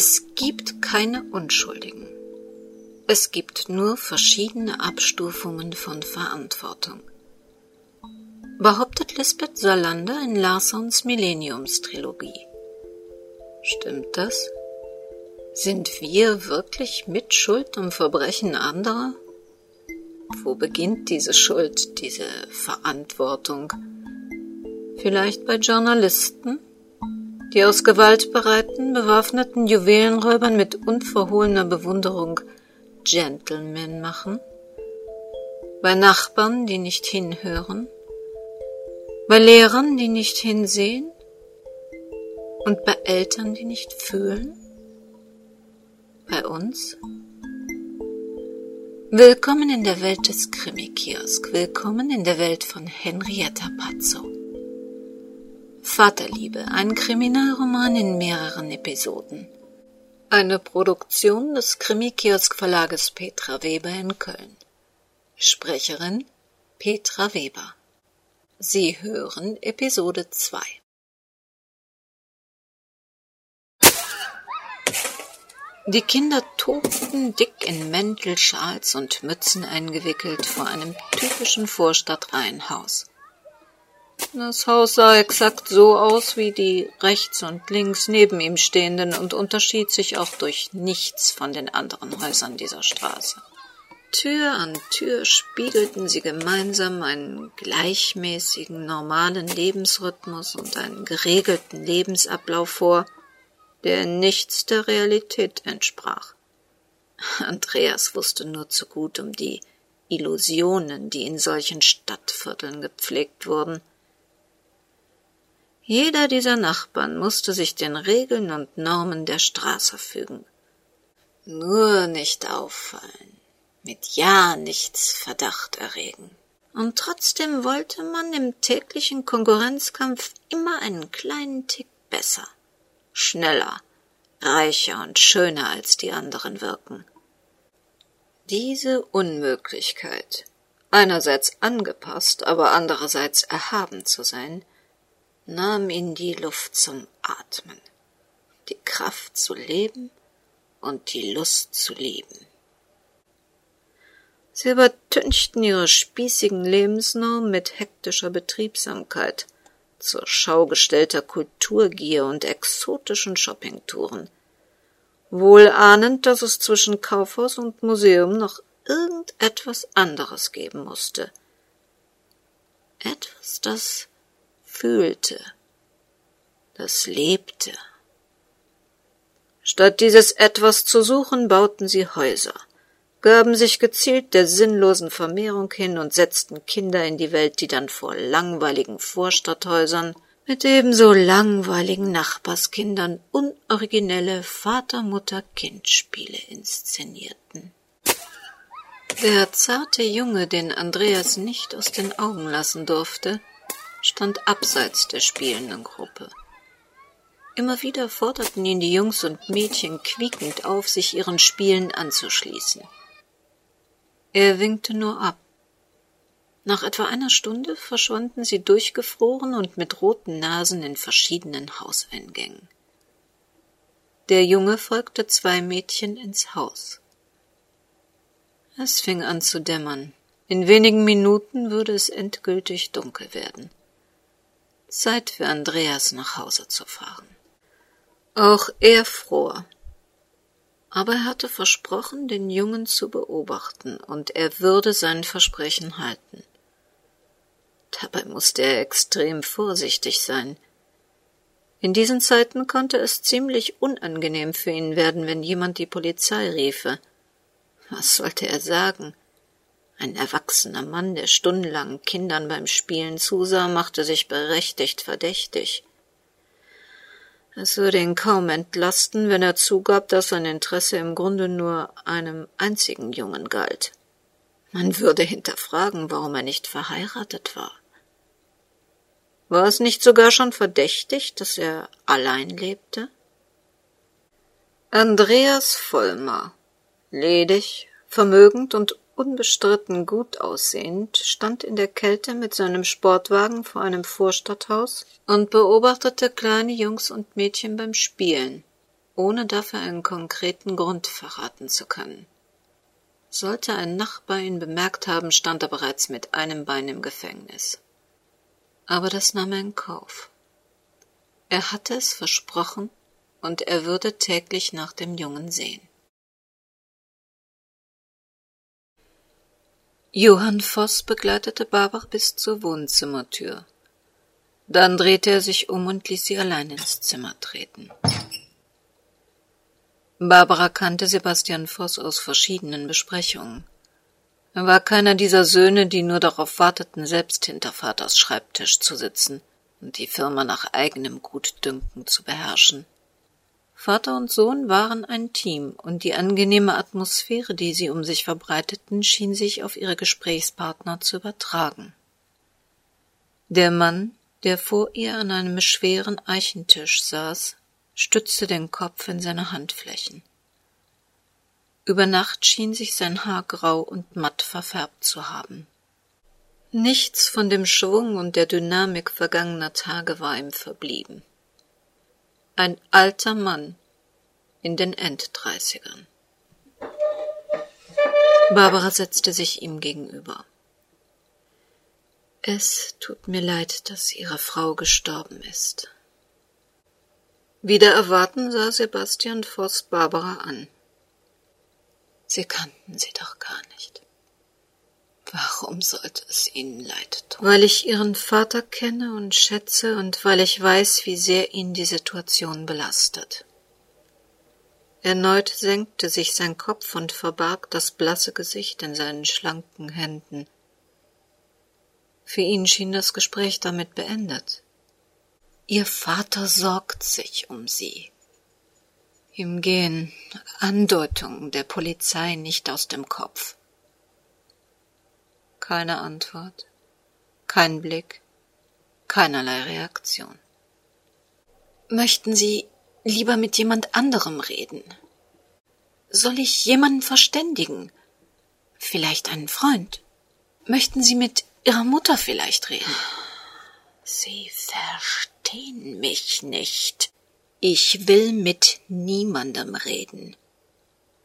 Es gibt keine Unschuldigen. Es gibt nur verschiedene Abstufungen von Verantwortung. Behauptet Lisbeth Salander in Larsons Millenniumstrilogie. Stimmt das? Sind wir wirklich Mitschuld am Verbrechen anderer? Wo beginnt diese Schuld, diese Verantwortung? Vielleicht bei Journalisten, die aus gewaltbereiten, bewaffneten Juwelenräubern mit unverhohlener Bewunderung Gentlemen machen? Bei Nachbarn, die nicht hinhören? Bei Lehrern, die nicht hinsehen? Und bei Eltern, die nicht fühlen? Bei uns? Willkommen in der Welt des Krimi-Kiosk. Willkommen in der Welt von Henrietta Pazzo. Vaterliebe, ein Kriminalroman in mehreren Episoden. Eine Produktion des Krimi-Kiosk Verlages Petra Weber in Köln. Sprecherin Petra Weber. Sie hören Episode 2. Die Kinder tobten dick in Mäntel, Schals und Mützen eingewickelt vor einem typischen Vorstadtreihenhaus. Das Haus sah exakt so aus wie die rechts und links neben ihm stehenden und unterschied sich auch durch nichts von den anderen Häusern dieser Straße. Tür an Tür spiegelten sie gemeinsam einen gleichmäßigen, normalen Lebensrhythmus und einen geregelten Lebensablauf vor, der nichts der Realität entsprach. Andreas wusste nur zu gut um die Illusionen, die in solchen Stadtvierteln gepflegt wurden. Jeder dieser Nachbarn musste sich den Regeln und Normen der Straße fügen. Nur nicht auffallen, mit ja nichts Verdacht erregen. Und trotzdem wollte man im täglichen Konkurrenzkampf immer einen kleinen Tick besser schneller, reicher und schöner als die anderen wirken. Diese Unmöglichkeit, einerseits angepasst, aber andererseits erhaben zu sein, nahm ihn die Luft zum Atmen, die Kraft zu leben und die Lust zu lieben. Sie übertünchten ihre spießigen Lebensnormen mit hektischer Betriebsamkeit – zur Schau gestellter Kulturgier und exotischen Shoppingtouren, wohl ahnend, dass es zwischen Kaufhaus und Museum noch irgendetwas anderes geben musste. Etwas, das fühlte, das lebte. Statt dieses etwas zu suchen, bauten sie Häuser, gaben sich gezielt der sinnlosen Vermehrung hin und setzten Kinder in die Welt, die dann vor langweiligen Vorstadthäusern mit ebenso langweiligen Nachbarskindern unoriginelle Vater-Mutter-Kind-Spiele inszenierten. Der zarte Junge, den Andreas nicht aus den Augen lassen durfte, stand abseits der spielenden Gruppe. Immer wieder forderten ihn die Jungs und Mädchen quiekend auf, sich ihren Spielen anzuschließen. Er winkte nur ab. Nach etwa einer Stunde verschwanden sie durchgefroren und mit roten Nasen in verschiedenen Hauseingängen. Der Junge folgte zwei Mädchen ins Haus. Es fing an zu dämmern. In wenigen Minuten würde es endgültig dunkel werden. Zeit für Andreas nach Hause zu fahren. Auch er fror, aber er hatte versprochen, den Jungen zu beobachten, und er würde sein Versprechen halten. Dabei musste er extrem vorsichtig sein. In diesen Zeiten konnte es ziemlich unangenehm für ihn werden, wenn jemand die Polizei riefe. Was sollte er sagen? Ein erwachsener Mann, der stundenlang Kindern beim Spielen zusah, machte sich berechtigt verdächtig. Es würde ihn kaum entlasten, wenn er zugab, dass sein Interesse im Grunde nur einem einzigen Jungen galt. Man würde hinterfragen, warum er nicht verheiratet war. War es nicht sogar schon verdächtig, dass er allein lebte? Andreas Vollmer, ledig, vermögend und unbestritten gut aussehend, stand in der Kälte mit seinem Sportwagen vor einem Vorstadthaus und beobachtete kleine Jungs und Mädchen beim Spielen, ohne dafür einen konkreten Grund verraten zu können. Sollte ein Nachbar ihn bemerkt haben, stand er bereits mit einem Bein im Gefängnis. Aber das nahm er in Kauf. Er hatte es versprochen, und er würde täglich nach dem Jungen sehen. Johann Voss begleitete Barbara bis zur Wohnzimmertür. Dann drehte er sich um und ließ sie allein ins Zimmer treten. Barbara kannte Sebastian Voss aus verschiedenen Besprechungen. Er war keiner dieser Söhne, die nur darauf warteten, selbst hinter Vaters Schreibtisch zu sitzen und die Firma nach eigenem Gutdünken zu beherrschen. Vater und Sohn waren ein Team, und die angenehme Atmosphäre, die sie um sich verbreiteten, schien sich auf ihre Gesprächspartner zu übertragen. Der Mann, der vor ihr an einem schweren Eichentisch saß, stützte den Kopf in seine Handflächen. Über Nacht schien sich sein Haar grau und matt verfärbt zu haben. Nichts von dem Schwung und der Dynamik vergangener Tage war ihm verblieben ein alter Mann in den Enddreißigern. Barbara setzte sich ihm gegenüber. Es tut mir leid, dass Ihre Frau gestorben ist. Wieder erwarten sah Sebastian Voss Barbara an. Sie kannten sie doch gar nicht. Warum sollte es Ihnen leid tun? Weil ich Ihren Vater kenne und schätze und weil ich weiß, wie sehr ihn die Situation belastet. Erneut senkte sich sein Kopf und verbarg das blasse Gesicht in seinen schlanken Händen. Für ihn schien das Gespräch damit beendet. Ihr Vater sorgt sich um sie. Ihm gehen Andeutungen der Polizei nicht aus dem Kopf. Keine Antwort, kein Blick, keinerlei Reaktion. Möchten Sie lieber mit jemand anderem reden? Soll ich jemanden verständigen? Vielleicht einen Freund? Möchten Sie mit Ihrer Mutter vielleicht reden? Sie verstehen mich nicht. Ich will mit niemandem reden.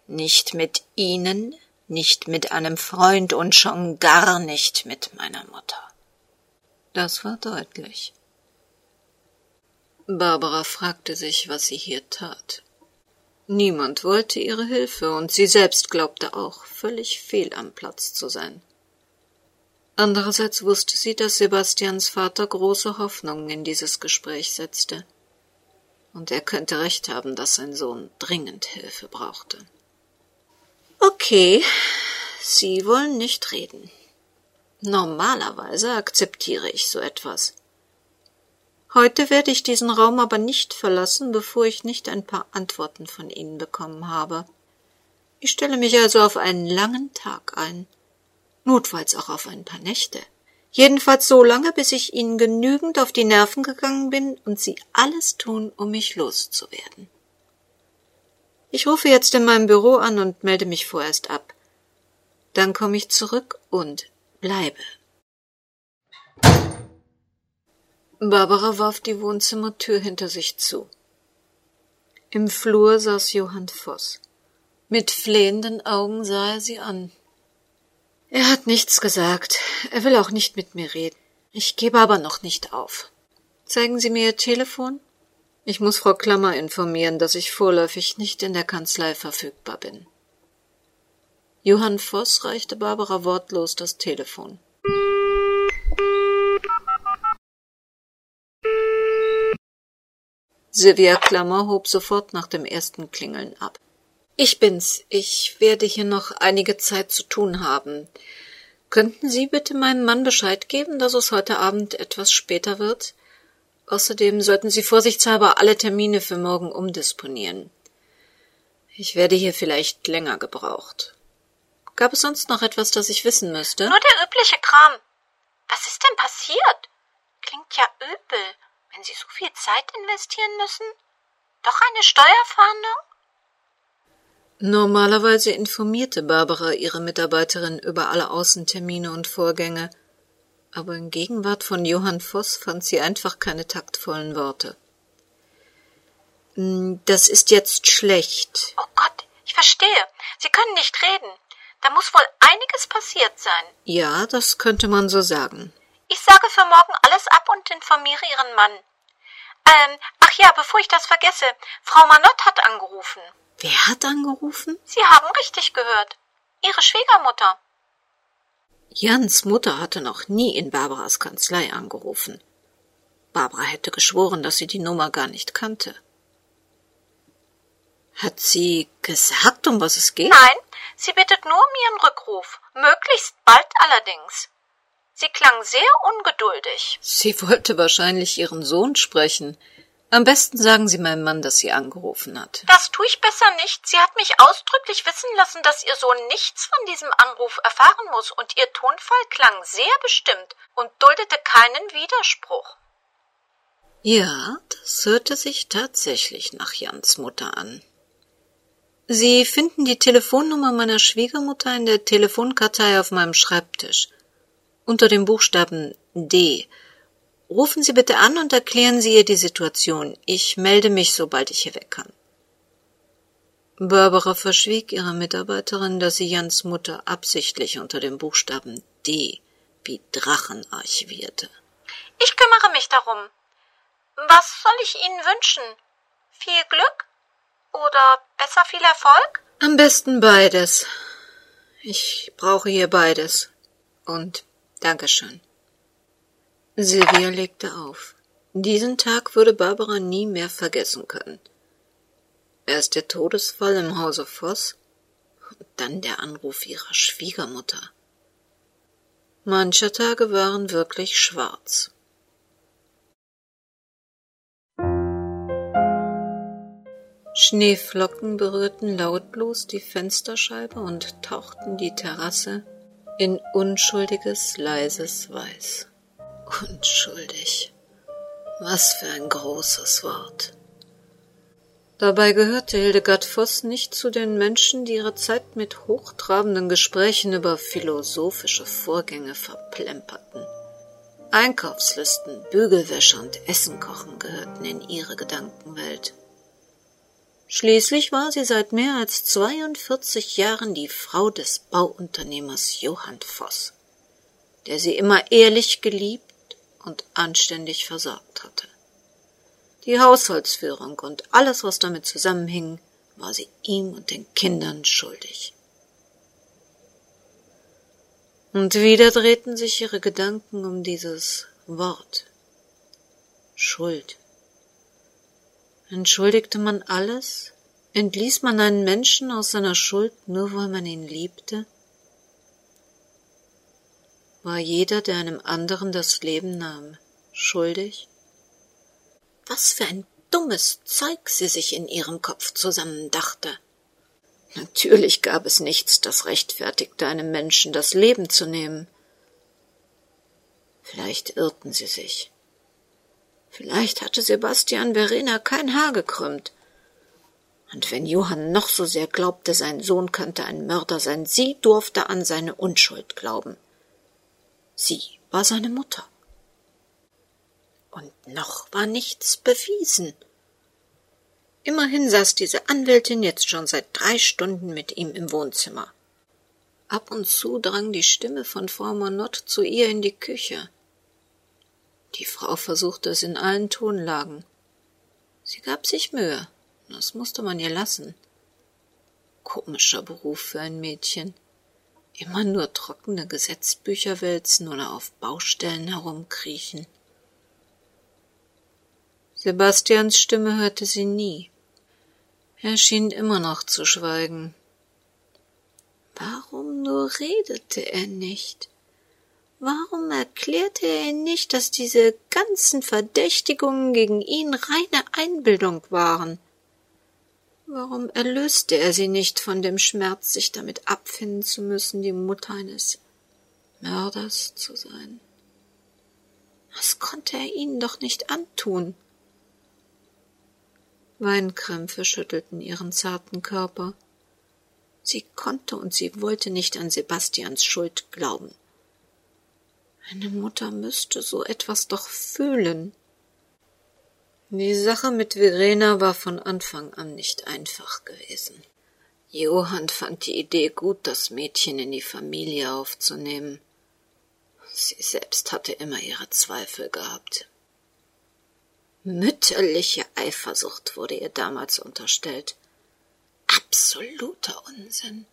Nicht mit Ihnen, nicht mit einem Freund und schon gar nicht mit meiner Mutter. Das war deutlich. Barbara fragte sich, was sie hier tat. Niemand wollte ihre Hilfe, und sie selbst glaubte auch, völlig fehl am Platz zu sein. Andererseits wusste sie, dass Sebastians Vater große Hoffnungen in dieses Gespräch setzte, und er könnte recht haben, dass sein Sohn dringend Hilfe brauchte. Okay, Sie wollen nicht reden. Normalerweise akzeptiere ich so etwas. Heute werde ich diesen Raum aber nicht verlassen, bevor ich nicht ein paar Antworten von Ihnen bekommen habe. Ich stelle mich also auf einen langen Tag ein, notfalls auch auf ein paar Nächte. Jedenfalls so lange, bis ich Ihnen genügend auf die Nerven gegangen bin und Sie alles tun, um mich loszuwerden. Ich rufe jetzt in meinem Büro an und melde mich vorerst ab. Dann komme ich zurück und bleibe. Barbara warf die Wohnzimmertür hinter sich zu. Im Flur saß Johann Voss. Mit flehenden Augen sah er sie an. Er hat nichts gesagt. Er will auch nicht mit mir reden. Ich gebe aber noch nicht auf. Zeigen Sie mir Ihr Telefon? Ich muss Frau Klammer informieren, dass ich vorläufig nicht in der Kanzlei verfügbar bin. Johann Voss reichte Barbara wortlos das Telefon. Silvia Klammer hob sofort nach dem ersten Klingeln ab. Ich bin's. Ich werde hier noch einige Zeit zu tun haben. Könnten Sie bitte meinem Mann Bescheid geben, dass es heute Abend etwas später wird? Außerdem sollten Sie vorsichtshalber alle Termine für morgen umdisponieren. Ich werde hier vielleicht länger gebraucht. Gab es sonst noch etwas, das ich wissen müsste? Nur der übliche Kram. Was ist denn passiert? Klingt ja übel, wenn Sie so viel Zeit investieren müssen. Doch eine Steuerfahndung? Normalerweise informierte Barbara ihre Mitarbeiterin über alle Außentermine und Vorgänge, aber in Gegenwart von Johann Voss fand sie einfach keine taktvollen Worte. Hm, das ist jetzt schlecht. Oh Gott, ich verstehe. Sie können nicht reden. Da muss wohl einiges passiert sein. Ja, das könnte man so sagen. Ich sage für morgen alles ab und informiere Ihren Mann. Ähm, ach ja, bevor ich das vergesse, Frau Manott hat angerufen. Wer hat angerufen? Sie haben richtig gehört. Ihre Schwiegermutter. Jans Mutter hatte noch nie in Barbaras Kanzlei angerufen. Barbara hätte geschworen, dass sie die Nummer gar nicht kannte. Hat sie gesagt, um was es geht? Nein, sie bittet nur um ihren Rückruf, möglichst bald allerdings. Sie klang sehr ungeduldig. Sie wollte wahrscheinlich ihren Sohn sprechen. Am besten sagen Sie meinem Mann, dass sie angerufen hat. Das tue ich besser nicht. Sie hat mich ausdrücklich wissen lassen, dass ihr Sohn nichts von diesem Anruf erfahren muss, und ihr Tonfall klang sehr bestimmt und duldete keinen Widerspruch. Ja, das hörte sich tatsächlich nach Jans Mutter an. Sie finden die Telefonnummer meiner Schwiegermutter in der Telefonkartei auf meinem Schreibtisch. Unter dem Buchstaben D. Rufen Sie bitte an und erklären Sie ihr die Situation. Ich melde mich, sobald ich hier weg kann. Barbara verschwieg ihrer Mitarbeiterin, dass sie Jans Mutter absichtlich unter dem Buchstaben D wie Drachen archivierte. Ich kümmere mich darum. Was soll ich Ihnen wünschen? Viel Glück? Oder besser viel Erfolg? Am besten beides. Ich brauche hier beides. Und Dankeschön. Silvia legte auf. Diesen Tag würde Barbara nie mehr vergessen können. Erst der Todesfall im Hause Voss und dann der Anruf ihrer Schwiegermutter. Manche Tage waren wirklich schwarz. Schneeflocken berührten lautlos die Fensterscheibe und tauchten die Terrasse in unschuldiges, leises Weiß. Unschuldig. Was für ein großes Wort. Dabei gehörte Hildegard Voss nicht zu den Menschen, die ihre Zeit mit hochtrabenden Gesprächen über philosophische Vorgänge verplemperten. Einkaufslisten, Bügelwäsche und Essen kochen gehörten in ihre Gedankenwelt. Schließlich war sie seit mehr als 42 Jahren die Frau des Bauunternehmers Johann Voss, der sie immer ehrlich geliebt und anständig versorgt hatte. Die Haushaltsführung und alles, was damit zusammenhing, war sie ihm und den Kindern schuldig. Und wieder drehten sich ihre Gedanken um dieses Wort Schuld. Entschuldigte man alles? Entließ man einen Menschen aus seiner Schuld nur weil man ihn liebte? War jeder, der einem anderen das Leben nahm, schuldig? Was für ein dummes Zeug sie sich in ihrem Kopf zusammendachte. Natürlich gab es nichts, das rechtfertigte, einem Menschen das Leben zu nehmen. Vielleicht irrten sie sich. Vielleicht hatte Sebastian Verena kein Haar gekrümmt. Und wenn Johann noch so sehr glaubte, sein Sohn könnte ein Mörder sein, sie durfte an seine Unschuld glauben. Sie war seine Mutter. Und noch war nichts bewiesen. Immerhin saß diese Anwältin jetzt schon seit drei Stunden mit ihm im Wohnzimmer. Ab und zu drang die Stimme von Frau Monod zu ihr in die Küche. Die Frau versuchte es in allen Tonlagen. Sie gab sich Mühe, das musste man ihr lassen. Komischer Beruf für ein Mädchen. Immer nur trockene Gesetzbücher wälzen oder auf Baustellen herumkriechen. Sebastians Stimme hörte sie nie. Er schien immer noch zu schweigen. Warum nur redete er nicht? Warum erklärte er ihnen nicht, dass diese ganzen Verdächtigungen gegen ihn reine Einbildung waren? Warum erlöste er sie nicht von dem Schmerz, sich damit abfinden zu müssen, die Mutter eines Mörders zu sein? Was konnte er ihnen doch nicht antun? Weinkrämpfe schüttelten ihren zarten Körper. Sie konnte und sie wollte nicht an Sebastians Schuld glauben. Eine Mutter müsste so etwas doch fühlen. Die Sache mit Verena war von Anfang an nicht einfach gewesen. Johann fand die Idee gut, das Mädchen in die Familie aufzunehmen. Sie selbst hatte immer ihre Zweifel gehabt. Mütterliche Eifersucht wurde ihr damals unterstellt. Absoluter Unsinn.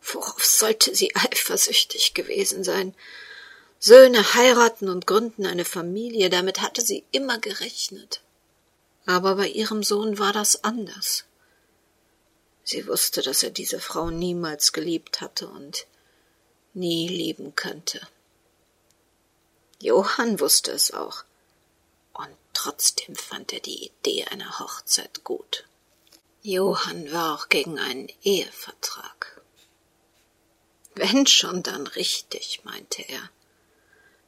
Worauf sollte sie eifersüchtig gewesen sein? Söhne heiraten und gründen eine Familie, damit hatte sie immer gerechnet. Aber bei ihrem Sohn war das anders. Sie wusste, dass er diese Frau niemals geliebt hatte und nie lieben könnte. Johann wusste es auch, und trotzdem fand er die Idee einer Hochzeit gut. Johann war auch gegen einen Ehevertrag. Wenn schon, dann richtig, meinte er.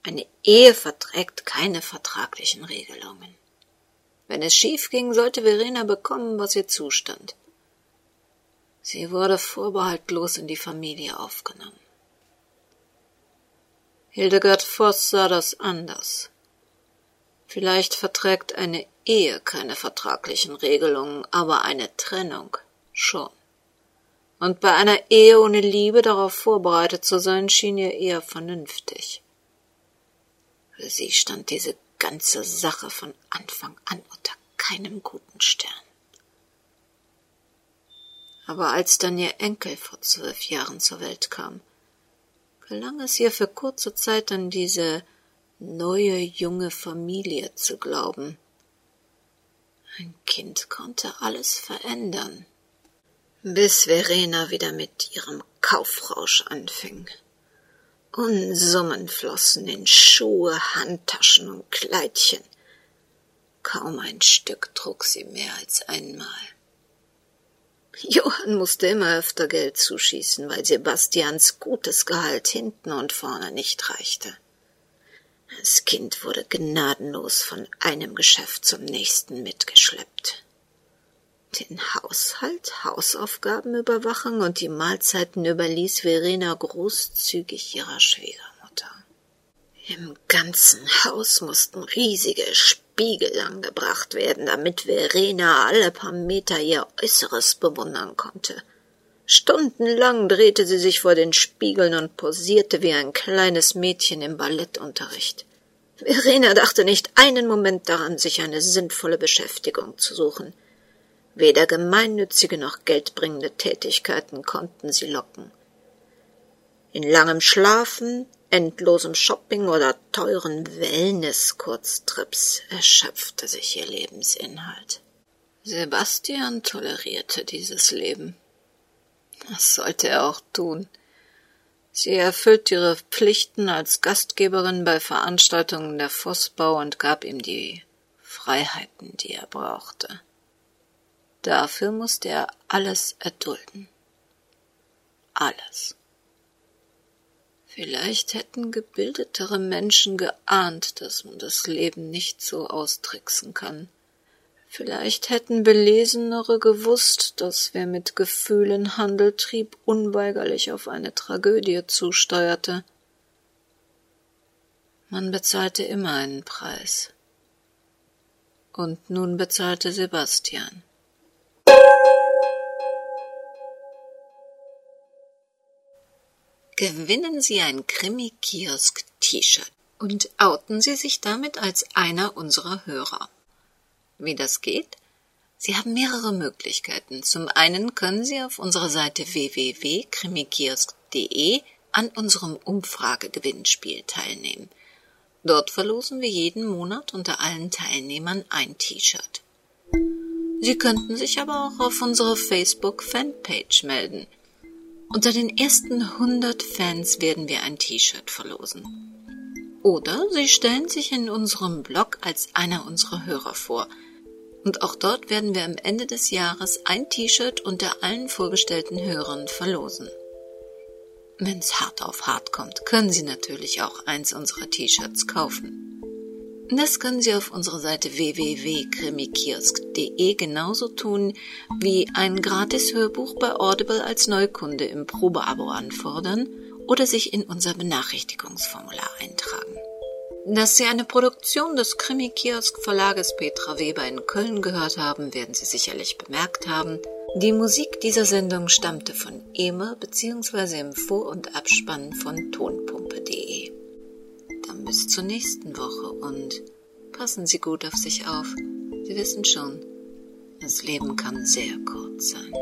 Eine Ehe verträgt keine vertraglichen Regelungen. Wenn es schief ging, sollte Verena bekommen, was ihr zustand. Sie wurde vorbehaltlos in die Familie aufgenommen. Hildegard Voss sah das anders. Vielleicht verträgt eine Ehe keine vertraglichen Regelungen, aber eine Trennung schon. Und bei einer Ehe ohne Liebe darauf vorbereitet zu sein, schien ihr eher vernünftig. Für sie stand diese ganze Sache von Anfang an unter keinem guten Stern. Aber als dann ihr Enkel vor zwölf Jahren zur Welt kam, gelang es ihr für kurze Zeit an diese neue junge Familie zu glauben. Ein Kind konnte alles verändern. Bis Verena wieder mit ihrem Kaufrausch anfing. Unsummen flossen in Schuhe, Handtaschen und Kleidchen. Kaum ein Stück trug sie mehr als einmal. Johann musste immer öfter Geld zuschießen, weil Sebastians gutes Gehalt hinten und vorne nicht reichte. Das Kind wurde gnadenlos von einem Geschäft zum nächsten mitgeschleppt den Haushalt, Hausaufgaben überwachen und die Mahlzeiten überließ Verena großzügig ihrer Schwiegermutter. Im ganzen Haus mussten riesige Spiegel angebracht werden, damit Verena alle paar Meter ihr Äußeres bewundern konnte. Stundenlang drehte sie sich vor den Spiegeln und posierte wie ein kleines Mädchen im Ballettunterricht. Verena dachte nicht einen Moment daran, sich eine sinnvolle Beschäftigung zu suchen. Weder gemeinnützige noch geldbringende Tätigkeiten konnten sie locken. In langem Schlafen, endlosem Shopping oder teuren Wellness-Kurztrips erschöpfte sich ihr Lebensinhalt. Sebastian tolerierte dieses Leben. Das sollte er auch tun. Sie erfüllt ihre Pflichten als Gastgeberin bei Veranstaltungen der Vossbau und gab ihm die Freiheiten, die er brauchte. Dafür musste er alles erdulden. Alles. Vielleicht hätten gebildetere Menschen geahnt, dass man das Leben nicht so austricksen kann. Vielleicht hätten Belesenere gewusst, dass wer mit Gefühlen Handel trieb, unweigerlich auf eine Tragödie zusteuerte. Man bezahlte immer einen Preis. Und nun bezahlte Sebastian. Gewinnen Sie ein Krimi-Kiosk-T-Shirt und outen Sie sich damit als einer unserer Hörer. Wie das geht? Sie haben mehrere Möglichkeiten. Zum einen können Sie auf unserer Seite www.krimikiosk.de an unserem Umfragegewinnspiel teilnehmen. Dort verlosen wir jeden Monat unter allen Teilnehmern ein T-Shirt. Sie könnten sich aber auch auf unserer Facebook-Fanpage melden. Unter den ersten 100 Fans werden wir ein T-Shirt verlosen. Oder Sie stellen sich in unserem Blog als einer unserer Hörer vor. Und auch dort werden wir am Ende des Jahres ein T-Shirt unter allen vorgestellten Hörern verlosen. Wenn's hart auf hart kommt, können Sie natürlich auch eins unserer T-Shirts kaufen. Das können Sie auf unserer Seite www.krimikiosk.de genauso tun, wie ein Gratis-Hörbuch bei Audible als Neukunde im Probeabo anfordern oder sich in unser Benachrichtigungsformular eintragen. Dass Sie eine Produktion des Krimi-Kiosk-Verlages Petra Weber in Köln gehört haben, werden Sie sicherlich bemerkt haben. Die Musik dieser Sendung stammte von EMA bzw. im Vor- und Abspann von tonpumpe.de. Bis zur nächsten Woche und passen Sie gut auf sich auf. Sie wissen schon, das Leben kann sehr kurz sein.